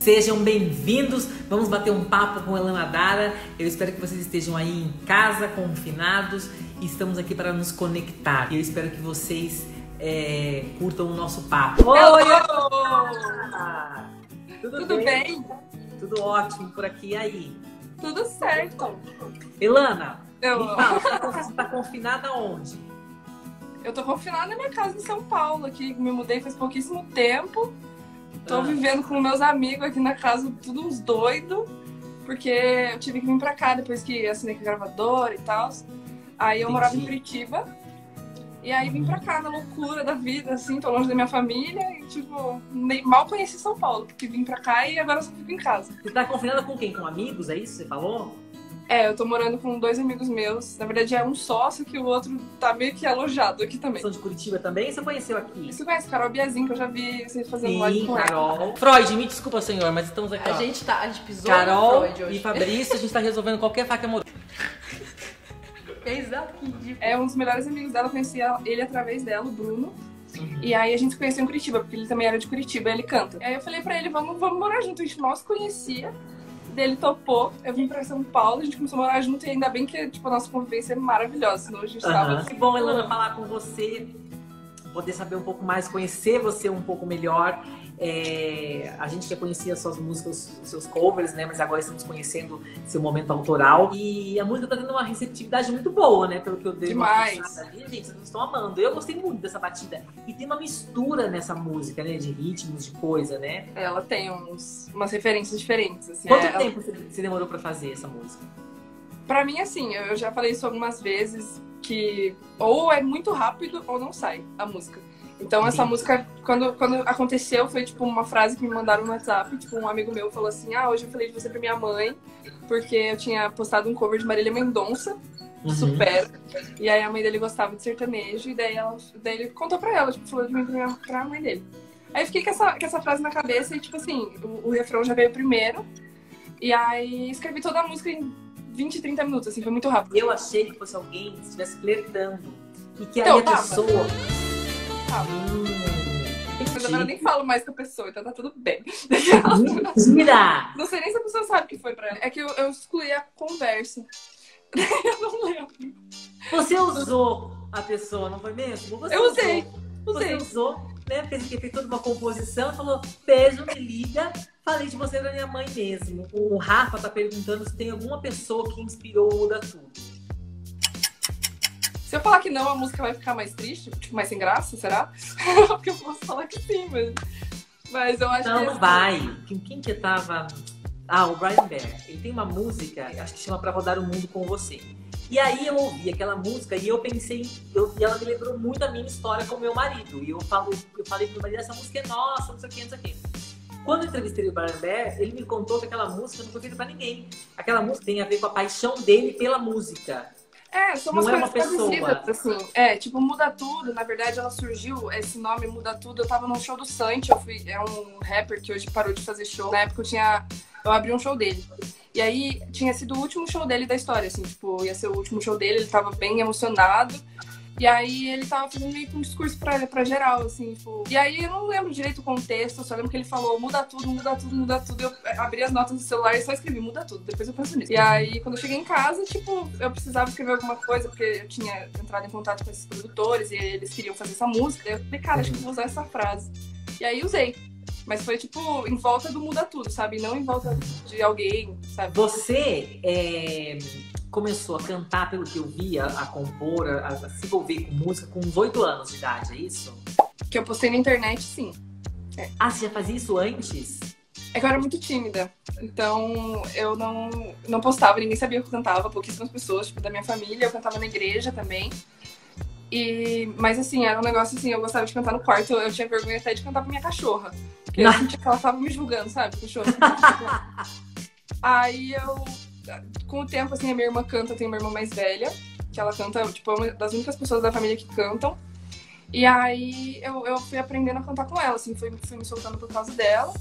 Sejam bem-vindos. Vamos bater um papo com Elana Dara. Eu espero que vocês estejam aí em casa, confinados. E estamos aqui para nos conectar. Eu espero que vocês é, curtam o nosso papo. Oi! Tudo, Tudo bem? bem? Tudo ótimo por aqui. E aí? Tudo certo. Elana, Eu, me fala, você tá- você está confinada onde? eu tô confinada na minha casa em São Paulo, aqui. Me mudei faz pouquíssimo tempo. Tô Ah. vivendo com meus amigos aqui na casa, tudo uns doidos. Porque eu tive que vir pra cá depois que assinei com a gravadora e tal. Aí eu morava em Entendi. Curitiba. E aí vim pra cá na loucura da vida, assim, tô longe da minha família e, tipo, nem, mal conheci São Paulo, porque vim pra cá e agora só fico em casa. Você está confinada com quem? Com amigos? É isso que você falou? É, eu tô morando com dois amigos meus. Na verdade, é um sócio que o outro tá meio que alojado aqui também. São de Curitiba também? Você conheceu aqui? Você conhece a Carol Biazin, que eu já vi vocês fazendo live Sim, com ela. Carol. Freud, me desculpa, senhor, mas estamos aqui. A ó. gente tá, a gente pisou Carol no Freud hoje. e Fabrício, a gente tá resolvendo qualquer faca amorosa. Exato, que ridículo. É um dos melhores amigos dela, eu conheci ela- ele através dela, o Bruno. E aí a gente se conheceu em Curitiba, porque ele também era de Curitiba, ele canta. Aí eu falei pra ele, vamos, vamos morar junto, a gente mal se conhecia. Daí ele topou, eu vim pra São Paulo, a gente começou a morar junto e ainda bem que tipo, a nossa convivência é maravilhosa, senão a gente tava... Aham. Que bom, Elana, falar com você, poder saber um pouco mais, conhecer você um pouco melhor. É, a gente já conhecia suas músicas, seus covers, né? Mas agora estamos conhecendo seu momento autoral. E a música tá tendo uma receptividade muito boa, né? Pelo que eu dei uma Demais. fuçada ali. Gente, vocês estão amando. Eu gostei muito dessa batida. E tem uma mistura nessa música, né? De ritmos, de coisa, né? Ela tem uns, umas referências diferentes, assim. Quanto É, ela- tempo você você demorou pra fazer essa música? Pra mim, assim, eu já falei isso algumas vezes, que ou é muito rápido ou não sai a música. Então essa música, quando, quando aconteceu, foi tipo uma frase que me mandaram no WhatsApp, tipo, um amigo meu falou assim, ah, hoje eu falei de você pra minha mãe, porque eu tinha postado um cover de Marília Mendonça, Uhum. Supera, e aí a mãe dele gostava de sertanejo, e daí, ela, daí ele contou pra ela, tipo, falou de mim pra, minha, pra mãe dele. Aí eu fiquei com essa, com essa frase na cabeça e, tipo assim, o, o refrão já veio primeiro, e aí escrevi toda a música em 20, 30 minutos, assim, foi muito rápido. Eu achei que fosse alguém que estivesse flertando. E que aí Então, a pessoa. Hum, Mas agora eu nem falo mais com a pessoa, então tá tudo bem. Mentira! Não sei nem se a pessoa sabe o que foi pra ela. É que eu, eu excluí a conversa. eu não lembro. Você usou a pessoa, não foi mesmo? Você Eu usei, Usou, você Usei. usou, né? Fez, fez toda uma composição, falou: beijo, me liga. Falei de você da minha mãe mesmo. O Rafa tá perguntando se tem alguma pessoa que inspirou o Muda Tudo. Se eu falar que não, a música vai ficar mais triste, tipo, mais sem graça, será? Porque eu posso falar que sim, mas. Mas eu acho Não, que. não vai. Quem, que tava. Ah, o Brian Bear. Ele tem uma música, acho que chama Pra Rodar o Mundo com Você. E aí eu ouvi aquela música e eu pensei, eu, e ela me lembrou muito a minha história com o meu marido. E eu, falo, eu falei pro meu marido, essa música é nossa, não sei o que, não sei o que. Quando eu entrevistei o Brian Bear, ele me contou que aquela música não foi feita pra ninguém. Aquela música tem a ver com a paixão dele pela música. É, são umas Não é coisas pessoa. parecidas, assim. É, tipo, Muda Tudo, na verdade, ela surgiu, esse nome Muda Tudo, eu tava num show do Santi, eu fui, é um rapper que hoje parou de fazer show. Na época eu tinha, eu abri um show dele. E aí, tinha sido o último show dele da história, assim, tipo, ia ser o último show dele, ele tava bem emocionado. E aí ele tava fazendo meio que um discurso pra, pra geral, assim, tipo. E aí eu não lembro direito o contexto, só lembro que ele falou, muda tudo, muda tudo, muda tudo. Eu abri as notas do celular e só escrevi, muda tudo, depois eu penso nisso. E aí, quando eu cheguei em casa, tipo, eu precisava escrever alguma coisa, porque eu tinha entrado em contato com esses produtores e eles queriam fazer essa música. Daí eu falei, cara, acho que vou usar essa frase. E aí usei. Mas foi tipo em volta do muda tudo, sabe? Não em volta de alguém, sabe? Você é, começou a cantar, pelo que eu vi, a, compor, a, a se envolver com música com uns 8 anos de idade, é isso? Que eu postei na internet, sim. Ah, você já fazia isso antes? É que eu era muito tímida. Então eu não, não postava, ninguém sabia que eu cantava, pouquíssimas pessoas, tipo, da minha família, eu cantava na igreja também. E, mas assim, era um negócio assim, eu gostava de cantar no quarto, eu tinha vergonha até de cantar pra minha cachorra. Porque eu sentia que ela tava me julgando, sabe? Cachorra. Aí eu, com o tempo, assim, a minha irmã canta, tenho uma irmã mais velha, que ela canta, tipo, é uma das únicas pessoas da família que cantam. E aí eu, eu fui aprendendo a cantar com ela, assim, fui, fui me soltando por causa dela.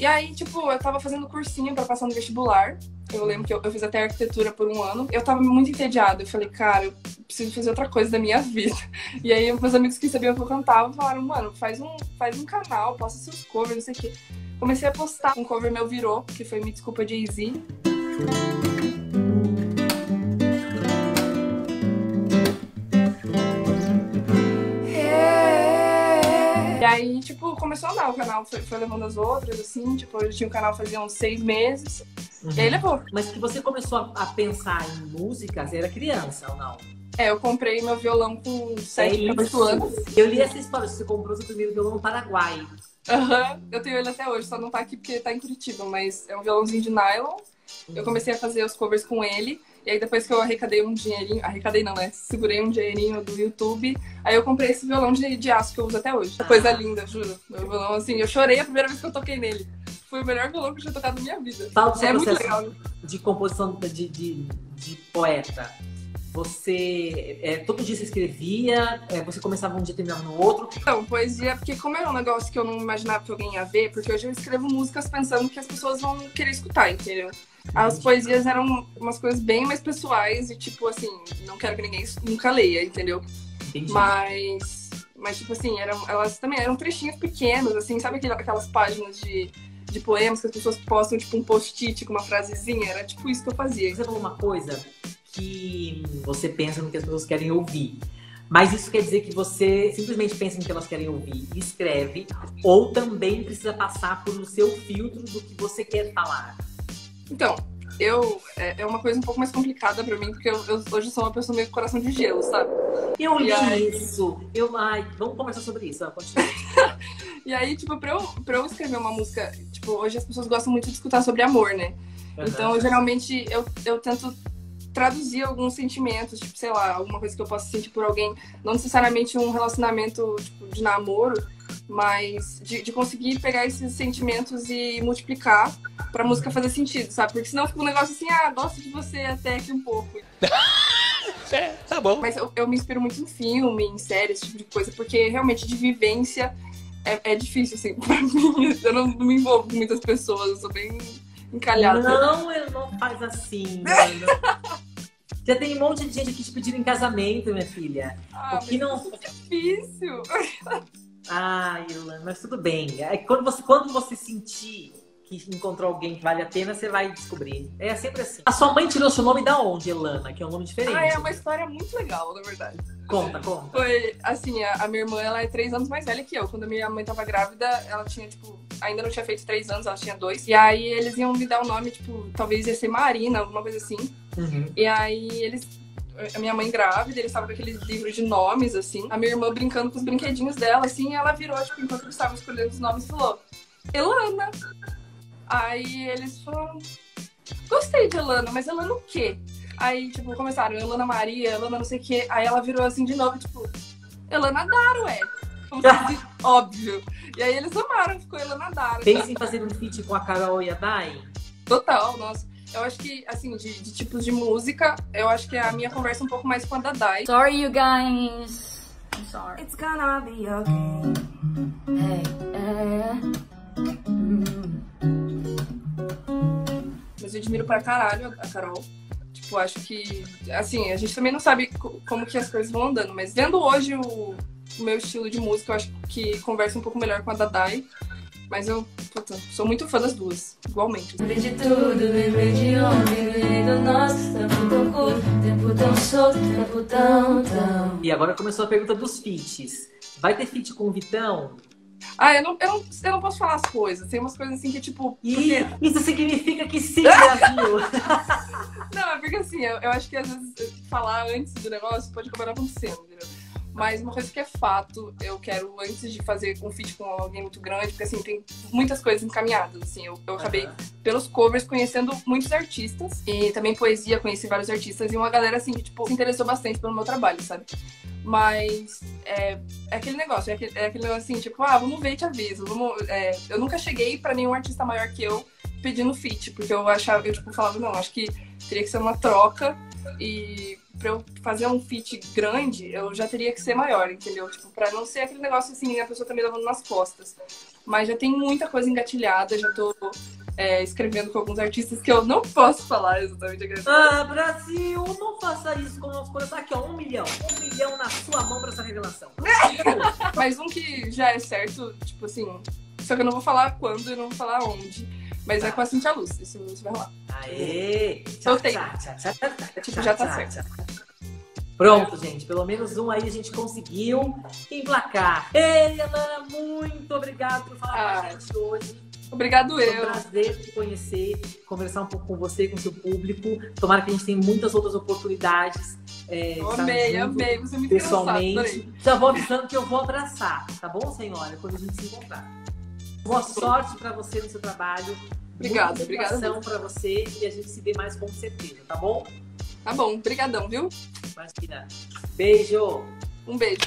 E aí, tipo, eu tava fazendo cursinho pra passar no vestibular. Eu lembro que eu, eu fiz até arquitetura por um ano. Eu tava muito entediada. Eu falei, cara, eu preciso fazer outra coisa da minha vida. E aí, meus amigos que sabiam que eu cantava falaram, mano, faz um, faz um canal, posta seus covers, não sei o quê. Comecei a postar. Um cover meu virou, que foi Me Desculpa Jay-Z. E aí, tipo, começou a andar. O canal foi, foi levando as outras, assim. Tipo, eu tinha um canal fazia uns seis meses. Uhum. E aí levou. Mas que você começou a, a pensar em música, você era criança ou não? É, eu comprei meu violão com É 7 8 isso. anos. Eu li essa história, você comprou seu primeiro violão no Paraguai. Aham, eu tenho ele até hoje, só não tá aqui porque tá em Curitiba, mas é um violãozinho de nylon. Eu comecei a fazer os covers com ele. E aí depois que eu arrecadei um dinheirinho, arrecadei não, né? Segurei um dinheirinho do YouTube. Aí eu comprei esse violão de, de aço que eu uso até hoje. Coisa linda, juro. Meu violão, assim, eu chorei a primeira vez que eu toquei nele. Foi o melhor violão que eu tinha tocado na minha vida. Fala do seu É muito processo legal. de composição de, de, de poeta. Você, é, todo dia você escrevia, é, você começava um dia e terminava no outro. Então, poesia, porque como era um negócio que eu não imaginava que alguém ia ver, porque hoje eu escrevo músicas pensando que as pessoas vão querer escutar, entendeu? As poesias eram umas coisas bem mais pessoais e, tipo, assim, não quero que ninguém nunca leia, entendeu? Entendi. Mas, mas tipo assim, eram, elas também eram trechinhos pequenos, assim, sabe aquela- aquelas páginas de, de poemas que as pessoas postam, tipo, um post-it com uma frasezinha? Era tipo isso que eu fazia. Você falou uma coisa que você pensa no que as pessoas querem ouvir. Mas isso quer dizer que você simplesmente pensa no que elas querem ouvir e escreve, ou também precisa passar por o seu filtro do que você quer falar. Então, eu. É, é uma coisa um pouco mais complicada pra mim, porque eu, eu hoje sou uma pessoa meio com coração de gelo, sabe? Eu li aí? isso. Eu, ai, vamos conversar sobre isso. Continua. E aí, tipo, pra eu, pra eu escrever uma música, tipo, hoje as pessoas gostam muito de escutar sobre amor, né? Então, geralmente, eu, eu tento traduzir alguns sentimentos, tipo, sei lá, alguma coisa que eu possa sentir por alguém. Não necessariamente um relacionamento tipo, de namoro, mas de, de conseguir pegar esses sentimentos e multiplicar pra música fazer sentido, sabe? Porque senão fica um negócio assim, ah, gosto de você até aqui um pouco. É, tá bom. Mas eu, eu me inspiro muito em filme, em série, esse tipo de coisa, porque realmente de vivência é, é difícil, assim, pra mim. Eu não, não me envolvo com muitas pessoas, eu sou bem encalhada. Não, eu não faz assim, mano. Já tem um monte de gente aqui te pedindo em casamento, minha filha. Ah, o que não. é difícil. Ai, Ilana, mas tudo bem. É quando você, quando você sentir que encontrou alguém que vale a pena, você vai descobrir. É sempre assim. A sua mãe tirou seu nome da onde, Elana? Que é um nome diferente. Ah, é uma história muito legal, na verdade. Conta, conta. Foi, assim, a, a minha irmã, ela é três anos mais velha que eu. Quando a minha mãe tava grávida, ela tinha, tipo, ainda não tinha feito três anos, ela tinha dois. E aí eles iam me dar o nome, tipo, talvez ia ser Marina, alguma coisa assim. Uhum. E aí eles. A minha mãe grávida, eles estavam com aqueles livros de nomes, assim. A minha irmã brincando com os brinquedinhos dela, assim, e ela virou, tipo, enquanto eles estavam escolhendo os nomes, falou: Elana. Aí eles falaram: Gostei de Elana, mas Elana o quê? Aí, tipo, começaram, Elana Maria, Elana não sei o quê. Aí ela virou assim de novo, tipo, Elana Daro, é. Óbvio. E aí eles amaram, ficou Elana Daro. Pensa em fazer um feat com a Carol e a Dai? Total, nossa. Eu acho que, assim, de, de tipos de música, eu acho que a minha conversa é um pouco mais com a da Dai. Sorry, you guys. I'm sorry. It's gonna be okay. Hey, eh. Mm. Mas eu admiro pra caralho a Carol. Tipo, acho que, assim, a gente também não sabe co- como que as coisas vão andando, mas vendo hoje o, o meu estilo de música, eu acho que conversa um pouco melhor com a da Dai. Mas eu puta, sou muito fã das duas, igualmente. Lembrei de tudo, lembrei de ontem, lembrei do nosso tempo tão curto, tempo tão solto, tempo tão, tão. E agora começou a pergunta dos feats. Vai ter feat com o Vitão? Ah, eu não, eu não, eu não posso falar as coisas. Tem umas coisas assim que, tipo. Porque, isso significa que sim, Brasil! não, é porque assim, eu, eu acho que às vezes falar antes do negócio pode acabar acontecendo, entendeu? Mas uma coisa que é fato, eu quero, antes de fazer um feat com alguém muito grande, porque assim, tem muitas coisas encaminhadas. Assim, eu, eu acabei, pelos covers, conhecendo muitos artistas. E também poesia, conheci vários artistas. E uma galera, assim, que, tipo, se interessou bastante pelo meu trabalho, sabe? Mas é, é aquele negócio, é aquele, é aquele negócio assim, tipo, ah, vamos ver e te aviso. Vamos, é, eu nunca cheguei pra nenhum artista maior que eu pedindo fit, porque eu achava, eu tipo, falava, não, acho que teria que ser uma troca e pra eu fazer um fit grande, eu já teria que ser maior, entendeu? Tipo, pra não ser aquele negócio assim, a pessoa tá me levando nas costas. Mas já tem muita coisa engatilhada, já tô é, escrevendo com alguns artistas que eu não posso falar exatamente a Ah, Brasil, não faça isso com o nosso coração. Aqui, ó, um milhão. Um milhão na sua mão pra essa revelação. Mas um que já é certo, tipo assim, só que eu não vou falar quando e não vou falar onde. Mas é com a Cintia Luz, isso vai rolar. Aê! Soltei. Tipo, já tá certo. Pronto, gente. Pelo menos um aí a gente conseguiu emplacar. Ei, Alana, muito obrigado por falar com Ah. a gente hoje. Obrigado Foi um eu. prazer te conhecer, conversar um pouco com você, com o seu público. Tomara que a gente tenha muitas outras oportunidades. É, amei, amei. Você é muito. Pessoalmente. Já vou avisando que eu vou abraçar, tá bom, senhora? Quando a gente se encontrar. Boa sorte pra você no seu trabalho. Obrigada, obrigada pra você e a gente se vê mais com certeza, tá bom? Tá bom, brigadão, viu? Imagina. Beijo! Um beijo.